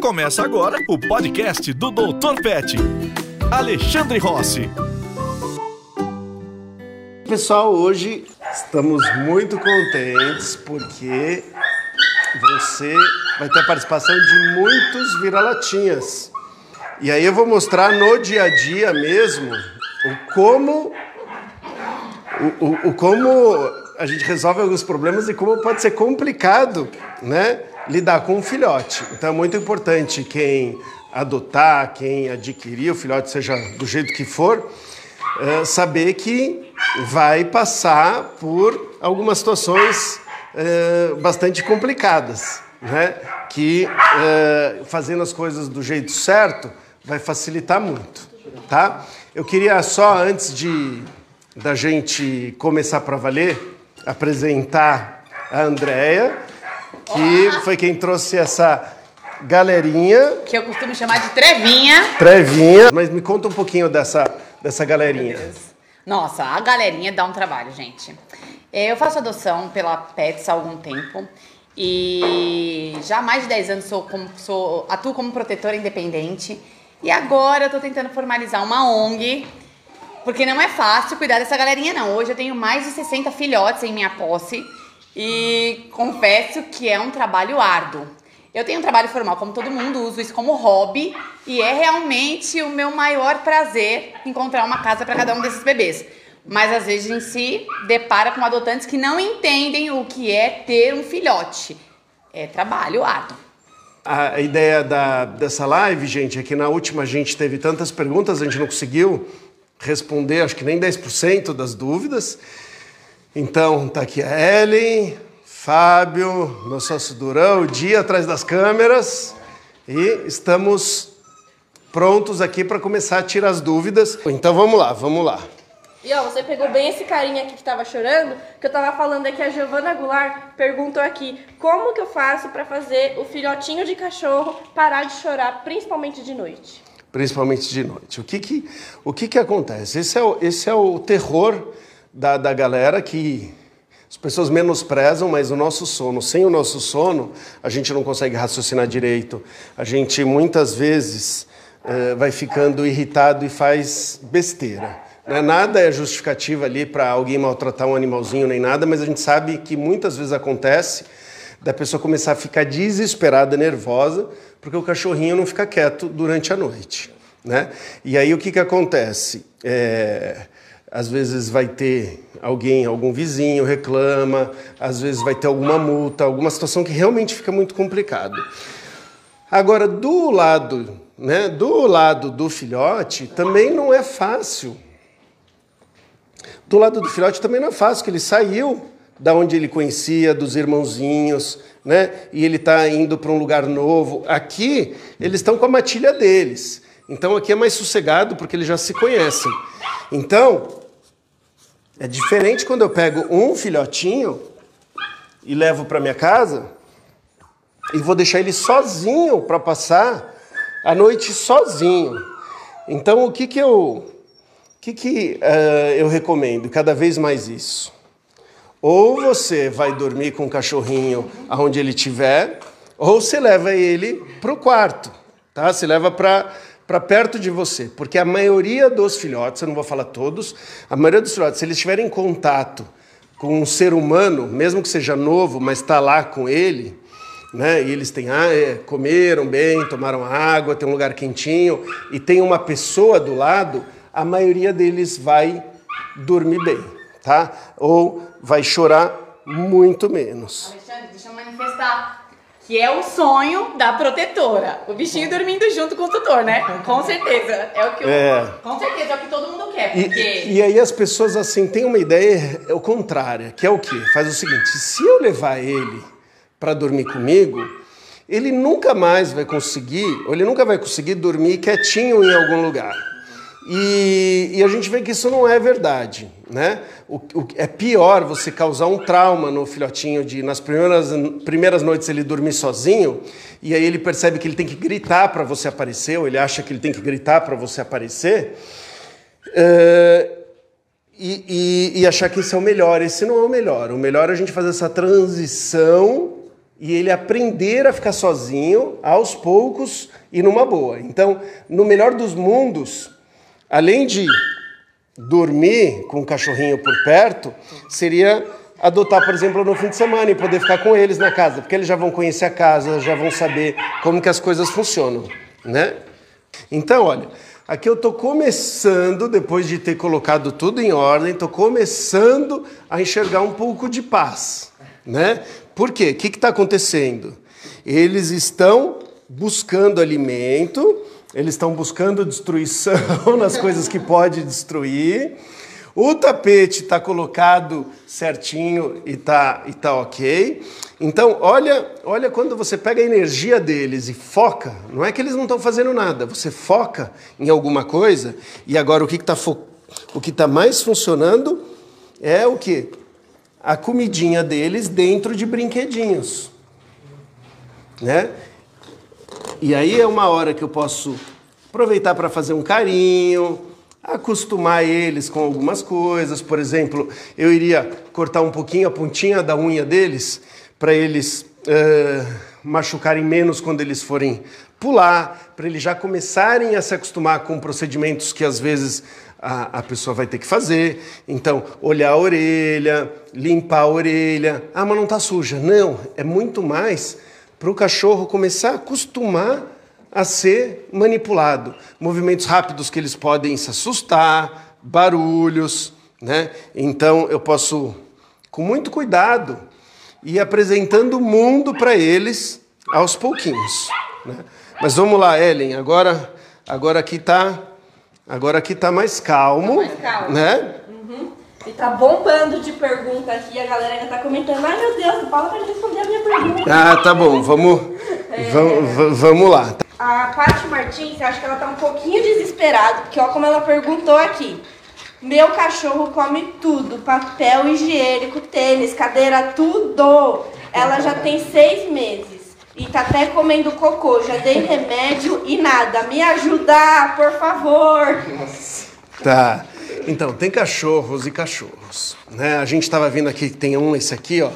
Começa agora o podcast do Dr. Pet. Alexandre Rossi. Pessoal, hoje estamos muito contentes porque você vai ter a participação de muitos vira-latinhas. E aí eu vou mostrar no dia a dia mesmo o como o, o, o como a gente resolve alguns problemas e como pode ser complicado, né, lidar com um filhote. Então é muito importante quem adotar, quem adquirir o filhote, seja do jeito que for, é, saber que vai passar por algumas situações é, bastante complicadas, né? Que é, fazendo as coisas do jeito certo vai facilitar muito, tá? Eu queria só antes de da gente começar para valer apresentar a Andrea, que foi quem trouxe essa galerinha. Que eu costumo chamar de trevinha. Trevinha. Mas me conta um pouquinho dessa, dessa galerinha. Nossa, a galerinha dá um trabalho, gente. Eu faço adoção pela Pets há algum tempo. E já há mais de 10 anos sou, como, sou, atuo como protetora independente. E agora eu tô tentando formalizar uma ONG porque não é fácil cuidar dessa galerinha, não. Hoje eu tenho mais de 60 filhotes em minha posse e confesso que é um trabalho árduo. Eu tenho um trabalho formal, como todo mundo, uso isso como hobby e é realmente o meu maior prazer encontrar uma casa para cada um desses bebês. Mas às vezes a gente se depara com adotantes que não entendem o que é ter um filhote. É trabalho árduo. A ideia da, dessa live, gente, é que na última a gente teve tantas perguntas, a gente não conseguiu responder acho que nem 10% das dúvidas. Então, tá aqui a Ellen, Fábio, meu sócio Durão, o Dia atrás das câmeras e estamos prontos aqui para começar a tirar as dúvidas. Então vamos lá, vamos lá. E ó, você pegou bem esse carinha aqui que estava chorando, que eu estava falando aqui, a Giovana Goulart perguntou aqui, como que eu faço para fazer o filhotinho de cachorro parar de chorar, principalmente de noite? principalmente de noite. O que que, o que, que acontece? Esse é o, esse é o terror da, da galera que as pessoas menosprezam, mas o nosso sono, sem o nosso sono, a gente não consegue raciocinar direito. A gente muitas vezes eh, vai ficando irritado e faz besteira. Né? Nada é justificativa ali para alguém maltratar um animalzinho nem nada, mas a gente sabe que muitas vezes acontece da pessoa começar a ficar desesperada, nervosa, porque o cachorrinho não fica quieto durante a noite. Né? E aí o que, que acontece? É, às vezes vai ter alguém, algum vizinho reclama, às vezes vai ter alguma multa, alguma situação que realmente fica muito complicado. Agora, do lado, né, do lado do filhote, também não é fácil. Do lado do filhote também não é fácil, que ele saiu da onde ele conhecia, dos irmãozinhos, né? E ele está indo para um lugar novo. Aqui, eles estão com a matilha deles. Então, aqui é mais sossegado porque eles já se conhecem. Então, é diferente quando eu pego um filhotinho e levo para minha casa e vou deixar ele sozinho para passar a noite sozinho. Então, o que que eu, o que que uh, eu recomendo? Cada vez mais isso. Ou você vai dormir com o cachorrinho aonde ele estiver, ou você leva ele para o quarto, tá? Você leva para para perto de você, porque a maioria dos filhotes, eu não vou falar todos, a maioria dos filhotes, se eles estiverem em contato com um ser humano, mesmo que seja novo, mas está lá com ele, né? E eles têm, ah, é, comeram bem, tomaram água, tem um lugar quentinho e tem uma pessoa do lado, a maioria deles vai dormir bem, tá? Ou vai chorar muito menos. Alexandre, deixa eu manifestar. Que é o sonho da protetora. O bichinho dormindo junto com o tutor, né? Com certeza. É o que eu, É. Com certeza é o que todo mundo quer. E, Porque. e aí as pessoas assim têm uma ideia é o contrária, que é o quê? Faz o seguinte: se eu levar ele para dormir comigo, ele nunca mais vai conseguir, ou ele nunca vai conseguir dormir quietinho em algum lugar. E, e a gente vê que isso não é verdade, né? O, o- é pior você causar um trauma no filhotinho de nas primeiras, primeiras noites ele dormir sozinho e aí ele percebe que ele tem que gritar para você aparecer, ou ele acha que ele tem que gritar para você aparecer. É, e, e- e achar que esse é o melhor. Esse não é o melhor. O melhor é a gente fazer essa transição e ele aprender a ficar sozinho aos poucos e numa boa. Então, no melhor dos mundos, além de dormir com o cachorrinho por perto, seria adotar, por exemplo, no fim de semana e poder ficar com eles na casa, porque eles já vão conhecer a casa, já vão saber como que as coisas funcionam, né? Então, olha, aqui eu estou começando, depois de ter colocado tudo em ordem, estou começando a enxergar um pouco de paz, né? Por quê? O que está acontecendo? Eles estão buscando alimento, eles estão buscando destruição nas coisas que pode destruir. O tapete está colocado certinho e está e tá ok. Então, olha, olha quando você pega a energia deles e foca, não é que eles não estão fazendo nada, você foca em alguma coisa, e agora o que está tá mais funcionando é o que? A comidinha deles dentro de brinquedinhos. Né? E aí é uma hora que eu posso aproveitar para fazer um carinho, acostumar eles com algumas coisas. Por exemplo, eu iria cortar um pouquinho a pontinha da unha deles para eles uh, machucarem menos quando eles forem pular, para eles já começarem a se acostumar com procedimentos que às vezes a, a, pessoa vai ter que fazer. Então, olhar a orelha, limpar a orelha. Ah, mas não está suja. Não, é muito mais para o cachorro começar a acostumar a ser manipulado. Movimentos rápidos que eles podem se assustar, barulhos, né? Então eu posso, com muito cuidado, ir apresentando o mundo para eles aos pouquinhos. Né? Mas vamos lá, Ellen. Agora, agora aqui está, agora aqui tá mais calmo, mais calmo. né? E tá bombando de pergunta aqui, a galera ainda tá comentando. Ai meu Deus, fala pra responder a minha pergunta. Ah, tá bom, vamos, é... vamos, vamos lá. A Paty Martins, acho que ela tá um pouquinho desesperada, porque olha como ela perguntou aqui. Meu cachorro come tudo, papel higiênico, tênis, cadeira, tudo. Ela já tem seis meses e tá até comendo cocô. Já dei remédio e nada. Me ajuda, por favor. Tá. Então, tem cachorros e cachorros. Né? A gente estava vendo aqui que tem um, esse aqui, ó.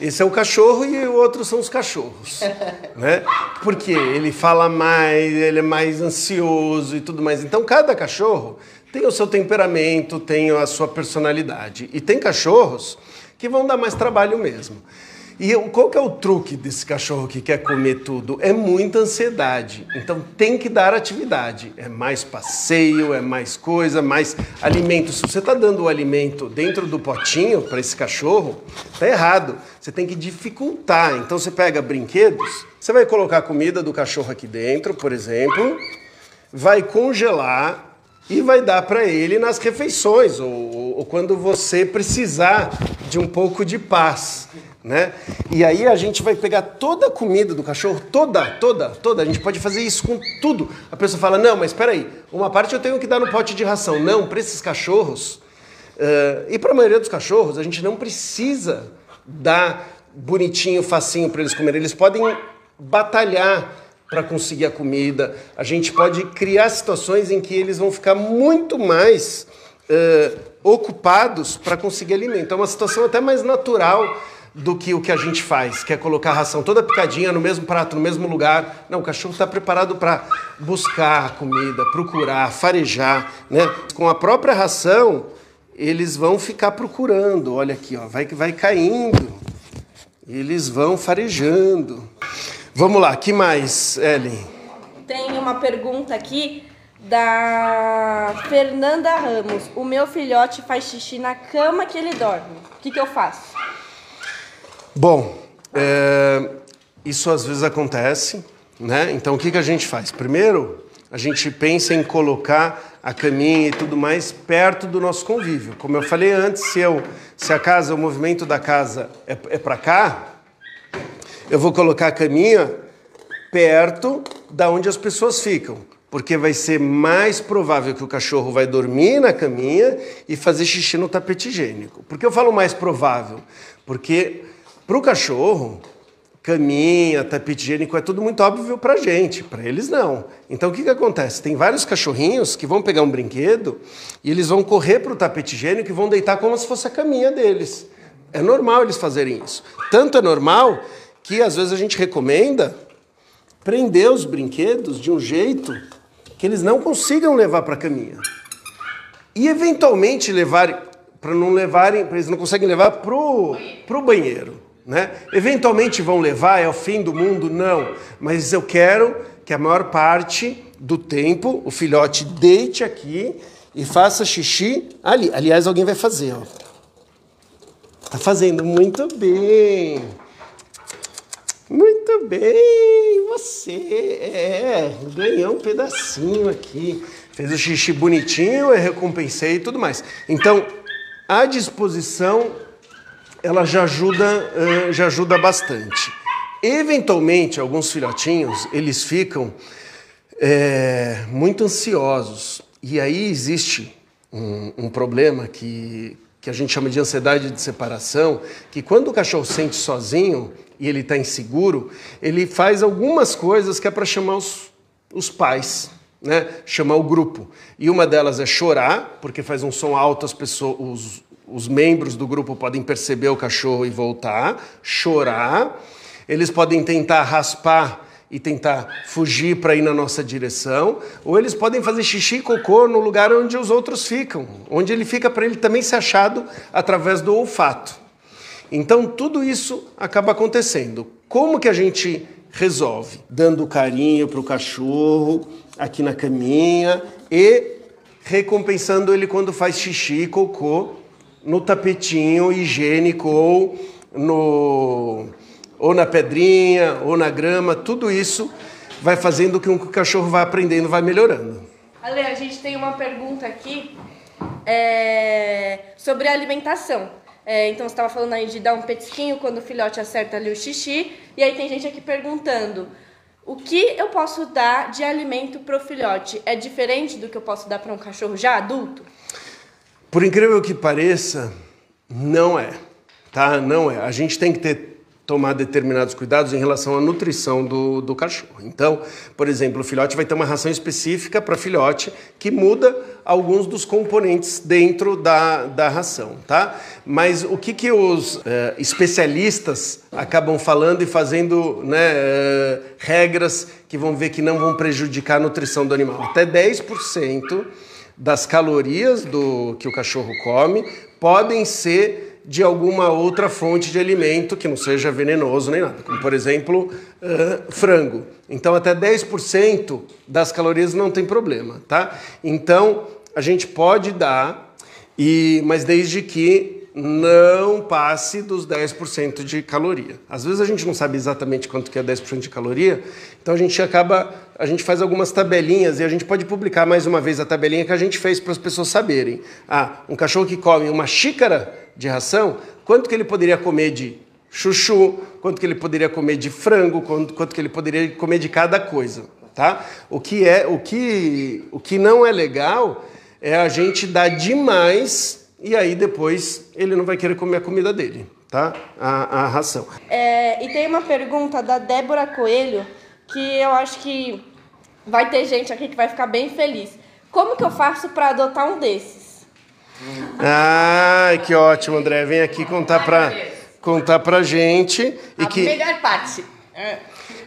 Esse é o cachorro e o outro são os cachorros. né? Porque ele fala mais, ele é mais ansioso e tudo mais. Então, cada cachorro tem o seu temperamento, tem a sua personalidade. E tem cachorros que vão dar mais trabalho mesmo. E qual que é o truque desse cachorro que quer comer tudo? É muita ansiedade. Então tem que dar atividade. É mais passeio, é mais coisa, mais alimento. Se você está dando o alimento dentro do potinho para esse cachorro, tá errado. Você tem que dificultar. Então você pega brinquedos, você vai colocar a comida do cachorro aqui dentro, por exemplo, vai congelar e vai dar para ele nas refeições ou, ou quando você precisar de um pouco de paz né? E aí a gente vai pegar toda a comida do cachorro, toda, toda, toda. A gente pode fazer isso com tudo. A pessoa fala: não, mas espera aí, uma parte eu tenho que dar no pote de ração. Não, para esses cachorros uh, e para a maioria dos cachorros a gente não precisa dar bonitinho, facinho para eles comerem. Eles podem batalhar para conseguir a comida. A gente pode criar situações em que eles vão ficar muito mais uh, ocupados para conseguir alimento. É uma situação até mais natural do que o que a gente faz, que é colocar a ração toda picadinha no mesmo prato, no mesmo lugar. Não, o cachorro está preparado para buscar comida, procurar, farejar. Né? Com a própria ração, eles vão ficar procurando. Olha aqui, ó, vai, vai caindo. Eles vão farejando. Vamos lá, que mais, Ellen? Tem uma pergunta aqui da Fernanda Ramos. O meu filhote faz xixi na cama que ele dorme. O que, que eu faço? Bom, é, isso às vezes acontece, né? Então o que, que a gente faz? Primeiro, a gente pensa em colocar a caminha e tudo mais perto do nosso convívio. Como eu falei antes, se, eu, se a casa, o movimento da casa é, é para cá, eu vou colocar a caminha perto da onde as pessoas ficam, porque vai ser mais provável que o cachorro vai dormir na caminha e fazer xixi no tapete higiênico. Por que eu falo mais provável? Porque para o cachorro, caminha, tapete higiênico é tudo muito óbvio para gente, para eles não. Então o que, que acontece? Tem vários cachorrinhos que vão pegar um brinquedo e eles vão correr para o tapete higiênico e vão deitar como se fosse a caminha deles. É normal eles fazerem isso. Tanto é normal que às vezes a gente recomenda prender os brinquedos de um jeito que eles não consigam levar para a caminha. E eventualmente levar para não levarem, pra eles não conseguem levar pro pro banheiro, né? Eventualmente vão levar, é o fim do mundo, não. Mas eu quero que a maior parte do tempo o filhote deite aqui e faça xixi ali. Aliás, alguém vai fazer, ó. Tá fazendo muito bem. Muito bem, você é, ganhou um pedacinho aqui. Fez o xixi bonitinho, eu recompensei e tudo mais. Então, a disposição ela já ajuda, eh, já ajuda bastante. Eventualmente, alguns filhotinhos, eles ficam é, muito ansiosos. E aí existe um, um problema que, que a gente chama de ansiedade de separação, que quando o cachorro sente sozinho e ele está inseguro, ele faz algumas coisas que é para chamar os, os pais, né? chamar o grupo. E uma delas é chorar, porque faz um som alto, as pessoas, os, os membros do grupo podem perceber o cachorro e voltar, chorar. Eles podem tentar raspar e tentar fugir para ir na nossa direção, ou eles podem fazer xixi e cocô no lugar onde os outros ficam, onde ele fica para ele também ser achado através do olfato. Então tudo isso acaba acontecendo. Como que a gente resolve? Dando carinho para o cachorro aqui na caminha e recompensando ele quando faz xixi e cocô no tapetinho higiênico ou no ou na pedrinha, ou na grama, tudo isso vai fazendo com que o cachorro vá aprendendo, vai melhorando. Ale, a gente tem uma pergunta aqui é, sobre a alimentação. É, então você estava falando aí de dar um petisquinho quando o filhote acerta ali o xixi. E aí tem gente aqui perguntando: o que eu posso dar de alimento para o filhote? É diferente do que eu posso dar para um cachorro já adulto? Por incrível que pareça, não é. Tá? Não é. A gente tem que ter tomar determinados cuidados em relação à nutrição do, do cachorro. Então, por exemplo, o filhote vai ter uma ração específica para filhote que muda alguns dos componentes dentro da, da ração, tá? Mas o que, que os eh, especialistas acabam falando e fazendo né, eh, regras que vão ver que não vão prejudicar a nutrição do animal? Até 10% das calorias do que o cachorro come podem ser de alguma outra fonte de alimento que não seja venenoso nem nada, como por exemplo uh, frango. Então até 10% das calorias não tem problema, tá? Então a gente pode dar, e mas desde que não passe dos 10% de caloria. Às vezes a gente não sabe exatamente quanto que é 10% de caloria, então a gente acaba, a gente faz algumas tabelinhas e a gente pode publicar mais uma vez a tabelinha que a gente fez para as pessoas saberem. Ah, um cachorro que come uma xícara de ração, quanto que ele poderia comer de chuchu, quanto que ele poderia comer de frango, quanto, quanto que ele poderia comer de cada coisa, tá? O que é, o que, o que não é legal é a gente dar demais e aí depois ele não vai querer comer a comida dele, tá? A, a ração. É, e tem uma pergunta da Débora Coelho que eu acho que vai ter gente aqui que vai ficar bem feliz. Como que eu faço para adotar um desses? Ah, que ótimo, André. Vem aqui contar pra, contar pra gente. E a que, melhor parte.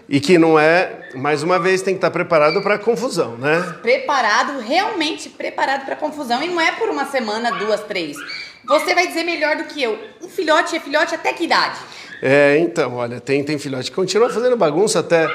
E que não é, mais uma vez, tem que estar preparado para confusão, né? Preparado, realmente preparado para confusão. E não é por uma semana, duas, três. Você vai dizer melhor do que eu. Um filhote é filhote até que idade? É, então, olha, tem, tem filhote que continua fazendo bagunça até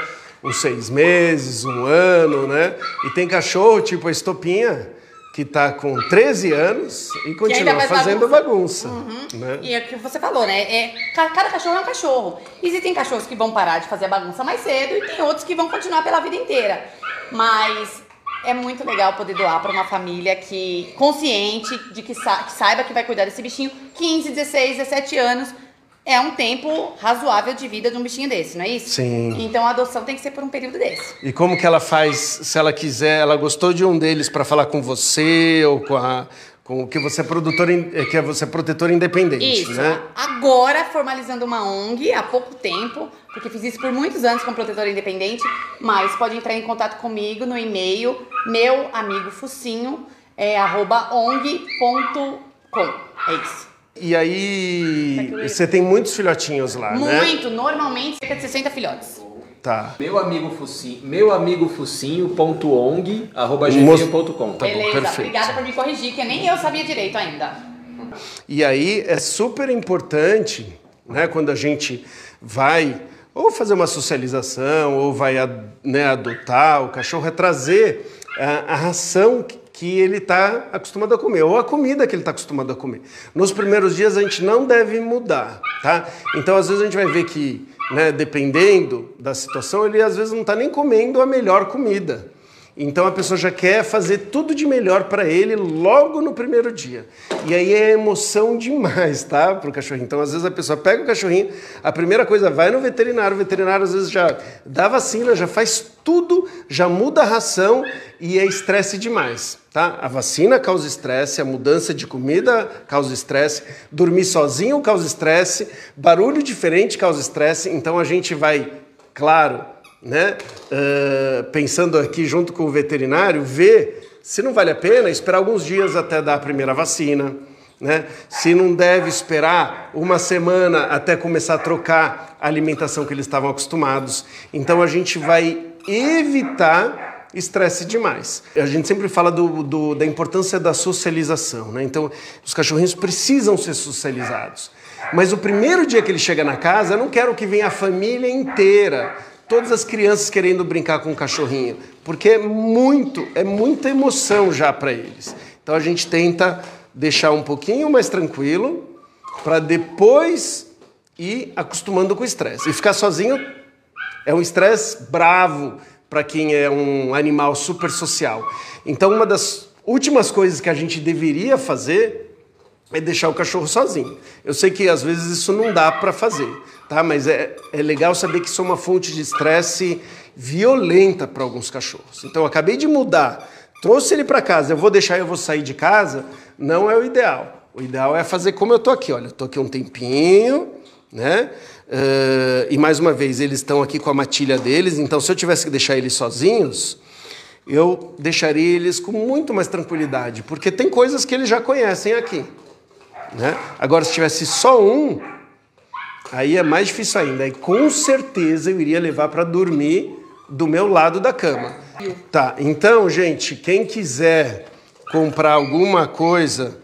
uns seis meses, um ano, né? E tem cachorro, tipo a estopinha, que está com 13 anos e continua fazendo bagunça. bagunça uhum. né? E é o que você falou, né? É, cada cachorro é um cachorro. Existem cachorros que vão parar de fazer bagunça mais cedo e tem outros que vão continuar pela vida inteira. Mas é muito legal poder doar para uma família que consciente de que, sa que saiba que vai cuidar desse bichinho 15, 16, 17 anos é um tempo razoável de vida de um bichinho desse, não é isso? Sim. Então a adoção tem que ser por um período desse. E como que ela faz, se ela quiser, ela gostou de um deles para falar com você ou com a com que você é produtor é, que você é protetor independente, isso. né? Agora formalizando uma ONG há pouco tempo, porque fiz isso por muitos anos como protetor independente, mas pode entrar em contato comigo no e-mail meu amigo focinho é, arroba ong.com. É isso. E aí, você tem muitos filhotinhos lá, né? Muito, normalmente cerca de 60 filhotes. Tá. Meu amigo Focinho, meu amigo focinho.ong, arroba gmail.com. Tá bom, Beleza, perfeito. obrigada por me corrigir, que nem eu sabia direito ainda. E aí é super importante, né, quando a gente vai ou fazer uma socialização, ou vai né, adotar o cachorro, é trazer a, a ração que- ele está acostumado a comer, ou a comida que ele está acostumado a comer. Nos primeiros dias a gente não deve mudar, tá? Então às vezes a gente vai ver que, né, dependendo da situação, ele às vezes não está nem comendo a melhor comida. Então a pessoa já quer fazer tudo de melhor para ele logo no primeiro dia. E aí é emoção demais, tá? Para o cachorrinho. Então às vezes a pessoa pega o cachorrinho, a primeira coisa vai no veterinário, o veterinário às vezes já dá vacina, já faz tudo, já muda a ração e é estresse demais, tá? A vacina causa estresse, a mudança de comida causa estresse, dormir sozinho causa estresse, barulho diferente causa estresse. Então a gente vai, claro, né, eh, pensando aqui junto com o veterinário, ver se não vale a pena esperar alguns dias até dar a primeira vacina, né? se não deve esperar uma semana até começar a trocar a alimentação que eles estavam acostumados. Então a gente vai evitar estresse demais. A gente sempre fala do, do- da importância da socialização, né? Então, os cachorrinhos precisam ser socializados. Mas o primeiro dia que ele chega na casa, eu não quero que venha a família inteira, todas as crianças querendo brincar com o cachorrinho, porque é muito, é muita emoção já para eles. Então a gente tenta deixar um pouquinho mais tranquilo para depois ir acostumando com o estresse. E ficar sozinho é um estresse bravo para quem é um animal super social. Então, uma das últimas coisas que a gente deveria fazer é deixar o cachorro sozinho. Eu sei que às vezes isso não dá para fazer, tá? Mas é, é legal saber que isso é uma fonte de estresse violenta para alguns cachorros. Então, eu acabei de mudar, trouxe ele para casa, eu vou deixar, eu vou sair de casa, não é o ideal. O ideal é fazer como eu tô aqui, olha, eu tô aqui um tempinho, né? Eh, e mais uma vez, eles estão aqui com a matilha deles, então se eu tivesse que deixar eles sozinhos, eu deixaria eles com muito mais tranquilidade, porque tem coisas que eles já conhecem aqui. Né? Agora, se tivesse só um, aí é mais difícil ainda. E com certeza eu iria levar para dormir do meu lado da cama. Tá, então, gente, quem quiser comprar alguma coisa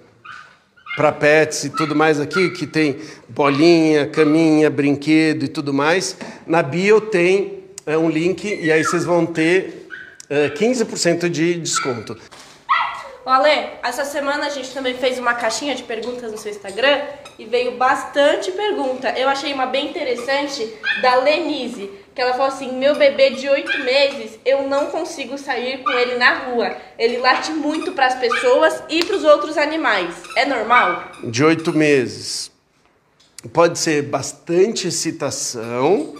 para pets e tudo mais aqui, que tem bolinha, caminha, brinquedo e tudo mais, na bio tem é, um link e aí vocês vão ter é, 15% de desconto. Ale, essa semana a gente também fez uma caixinha de perguntas no seu Instagram e veio bastante pergunta. Eu achei uma bem interessante da Lenise, que ela falou assim: meu bebê de oito meses, eu não consigo sair com ele na rua. Ele late muito para as pessoas e para os outros animais. É normal? de oito meses. Pode ser bastante excitação,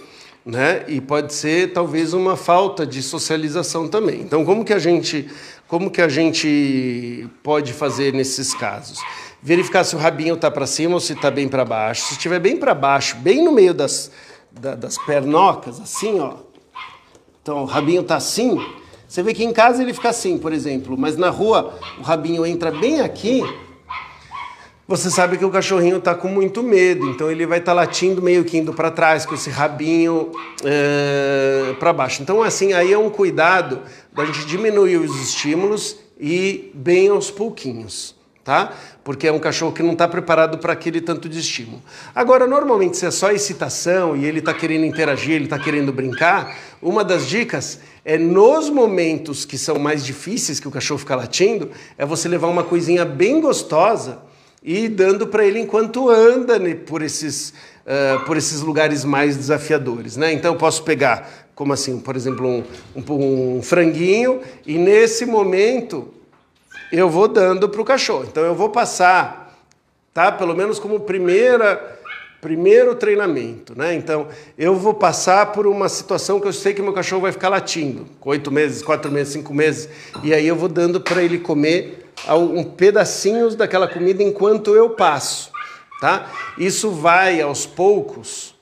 né? E pode ser talvez uma falta de socialização também. Então, como que a gente, como que a gente pode fazer nesses casos? Verificar se o rabinho está para cima ou se está bem para baixo. Se estiver bem para baixo, bem no meio das, da- das pernocas, assim, ó. Então, o rabinho está assim. Você vê que em casa ele fica assim, por exemplo, mas na rua o rabinho entra bem aqui. Você sabe que o cachorrinho está com muito medo, então ele vai estar latindo meio que indo para trás, com esse rabinho para baixo. Então, assim, aí é um cuidado da gente diminuir os estímulos e bem aos pouquinhos, tá? Porque é um cachorro que não está preparado para aquele tanto de estímulo. Agora, normalmente, se é só excitação e ele está querendo interagir, ele está querendo brincar, uma das dicas é nos momentos que são mais difíceis, que o cachorro fica latindo, é você levar uma coisinha bem gostosa e dando para ele enquanto anda né, por, esses, ah, por esses lugares mais desafiadores. Né? Então eu posso pegar, como assim, por exemplo, um, um- um franguinho e nesse momento eu vou dando para o cachorro. Então eu vou passar, tá? Pelo menos como primeira primeiro treinamento, né? Então eu vou passar por uma situação que eu sei que meu cachorro vai ficar latindo, oito meses, quatro meses, cinco meses, e aí eu vou dando para ele comer um pedacinhos daquela comida enquanto eu passo, tá? Isso vai aos poucos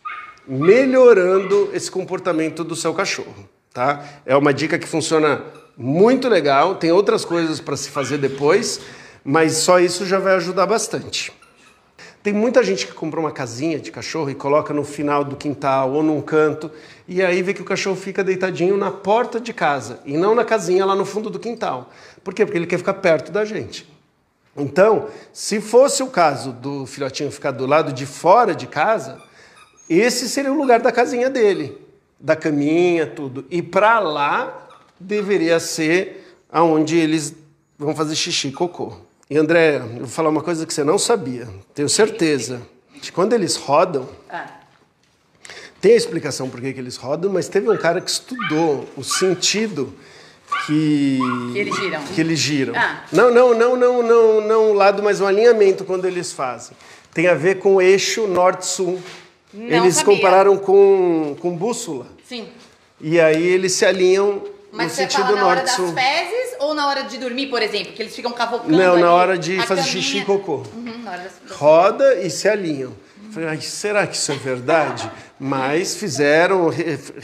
melhorando esse comportamento do seu cachorro, tá? É uma dica que funciona muito legal. Tem outras coisas para se fazer depois, mas só isso já vai ajudar bastante. Tem muita gente que compra uma casinha de cachorro e coloca no final do quintal ou num canto, e aí vê que o cachorro fica deitadinho na porta de casa e não na casinha lá no fundo do quintal. Por quê? Porque ele quer ficar perto da gente. Então, se fosse o caso do filhotinho ficar do lado de fora de casa, esse seria o lugar da casinha dele, da caminha, tudo. E para lá deveria ser aonde eles vão fazer xixi e cocô. E André, eu vou falar uma coisa que você não sabia, tenho certeza. De quando eles rodam, Ah, tem a explicação por que, eles rodam, mas teve um cara que estudou o sentido que, Que eles giram. que eles giram. Ah. Não, não, não, não, não, não o lado, mas o alinhamento quando eles fazem. Tem a ver com o eixo norte-sul. Eles sabia. compararam com, com bússola. sim. E aí eles se alinham Mas no você sentido fala na hora das norte-sul. fezes ou na hora de dormir, por exemplo? Que eles ficam cavocando Não, ali na hora de fazer caminha. xixi e cocô. Uhum, na hora roda e se alinham. Falei, "Ai, será que isso é verdade? Mas fizeram,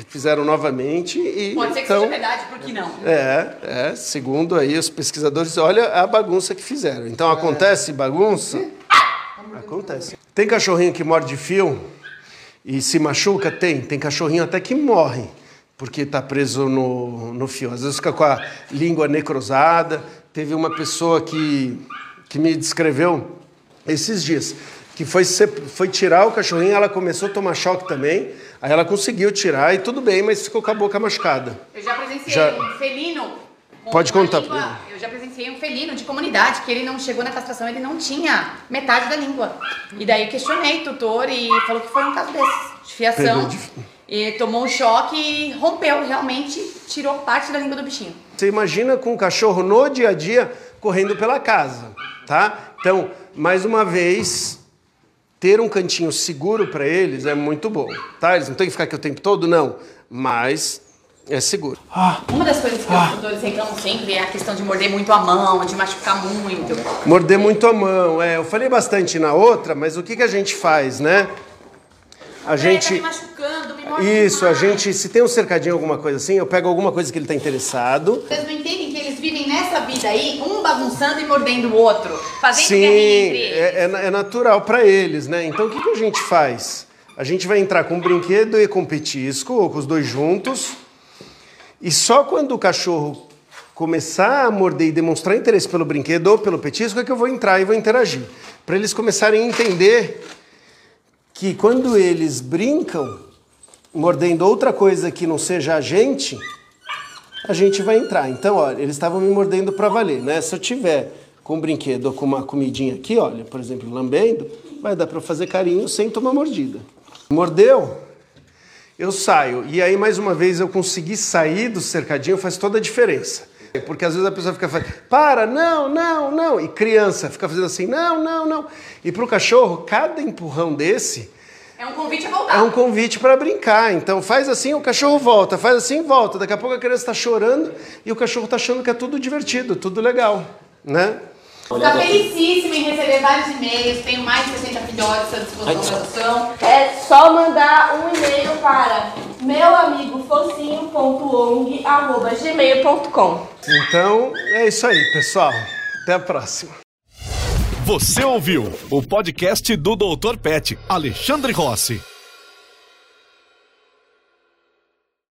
fizeram novamente e Pode ser que então seja verdade, por que não? é, é, segundo aí os pesquisadores, olha a bagunça que fizeram. Então acontece bagunça? Acontece. Tem cachorrinho que morde fio e se machuca? Tem. Tem cachorrinho até que morre porque está preso no, no fio. Às vezes fica com a língua necrosada. Teve uma pessoa que, que me descreveu esses dias que foi, foi tirar o cachorrinho, ela começou a tomar choque também. Aí ela conseguiu tirar e tudo bem, mas ficou com a boca machucada. Eu já presenciei Já- um felino. Pode contar língua-. Eu já presenciei um felino de comunidade que ele não chegou na castração, ele não tinha metade da língua. E daí eu questionei o tutor e falou que foi um caso desses, de fiação. E tomou um choque e rompeu, realmente tirou parte da língua do bichinho. Você imagina com o cachorro no dia a dia correndo pela casa, tá? Então, mais uma vez, ter um cantinho seguro para eles é muito bom, tá? Eles não têm que ficar aqui o tempo todo, não, mas é seguro. Uma das coisas que os tutores reclamam sempre é a questão de morder muito a mão, de machucar muito. Morder muito a mão, é. Eu falei bastante na outra, mas o que, que a gente faz, né? A tá gente. me machucando, me morde Isso, a demais. gente, se tem um cercadinho, alguma coisa assim, eu pego alguma coisa que ele está interessado. Vocês não entendem que eles vivem nessa vida aí, um bagunçando e mordendo o outro, fazendo Sim, é, é- é natural para eles, né? Então o que, que a gente faz? A gente vai entrar com o brinquedo e com o petisco, ou com os dois juntos, e só quando o cachorro começar a morder e demonstrar interesse pelo brinquedo ou pelo petisco é que eu vou entrar e vou interagir. Para eles começarem a entender que quando eles brincam, mordendo outra coisa que não seja a gente, a gente vai entrar. Então, olha, eles estavam me mordendo para valer, né? Se eu tiver com um brinquedo ou com uma comidinha aqui, olha, por exemplo, lambendo, vai dar para fazer carinho sem tomar mordida. Mordeu? Eu saio. E aí, mais uma vez, eu consegui sair do cercadinho, faz toda a diferença. Porque às vezes a pessoa fica falando, para, não, não, não. E criança fica fazendo assim, não, não, não. E para o cachorro, cada empurrão desse É um convite a voltar. é um convite para brincar. Então faz assim, o cachorro volta, faz assim, volta. Daqui a pouco a criança está chorando e o cachorro está achando que é tudo divertido, tudo legal, né? Ficar felicíssima em receber vários e-mails, tenho mais de 60 filhotes à disposição da. É só mandar um e-mail para meuamigofocinho.ong.gmail.com Então é isso aí, pessoal. Até a próxima. Você ouviu o podcast do Dr. Pet, Alexandre Rossi.